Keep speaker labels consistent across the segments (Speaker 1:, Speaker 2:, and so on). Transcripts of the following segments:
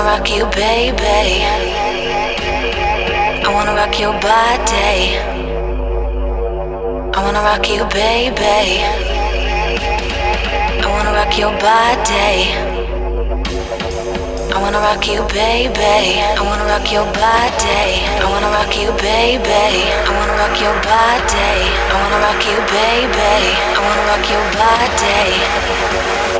Speaker 1: I wanna rock you, baby. I wanna rock your body. I wanna rock you, baby. I wanna rock your body. I wanna rock you, baby. I wanna rock your body. I wanna rock you, baby. I wanna rock your body. I wanna rock you, baby. I wanna rock your body.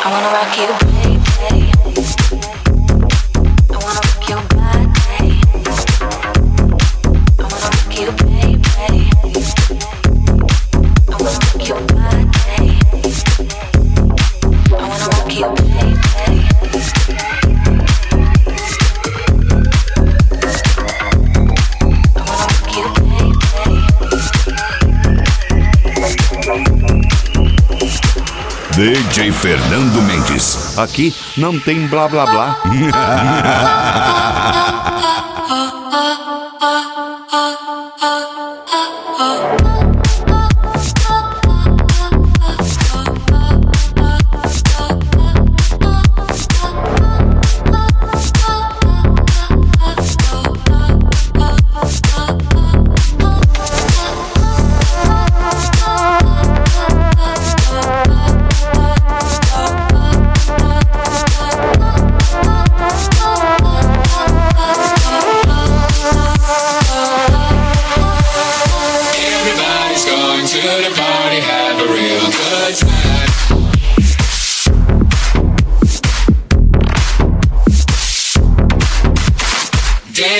Speaker 1: I wanna rock you,
Speaker 2: DJ Fernando Mendes. Aqui não tem blá blá blá.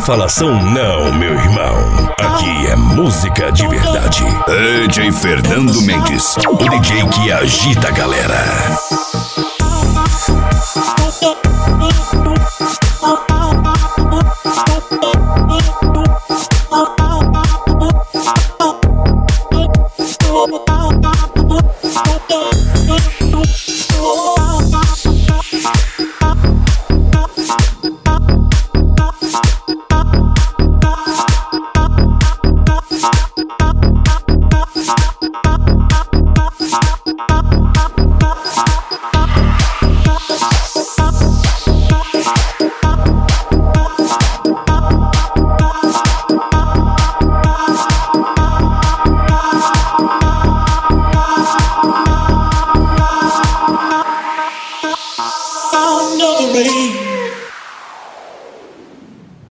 Speaker 2: Falação não, meu irmão. Aqui é música de verdade. DJ Fernando Mendes, o DJ que agita a galera.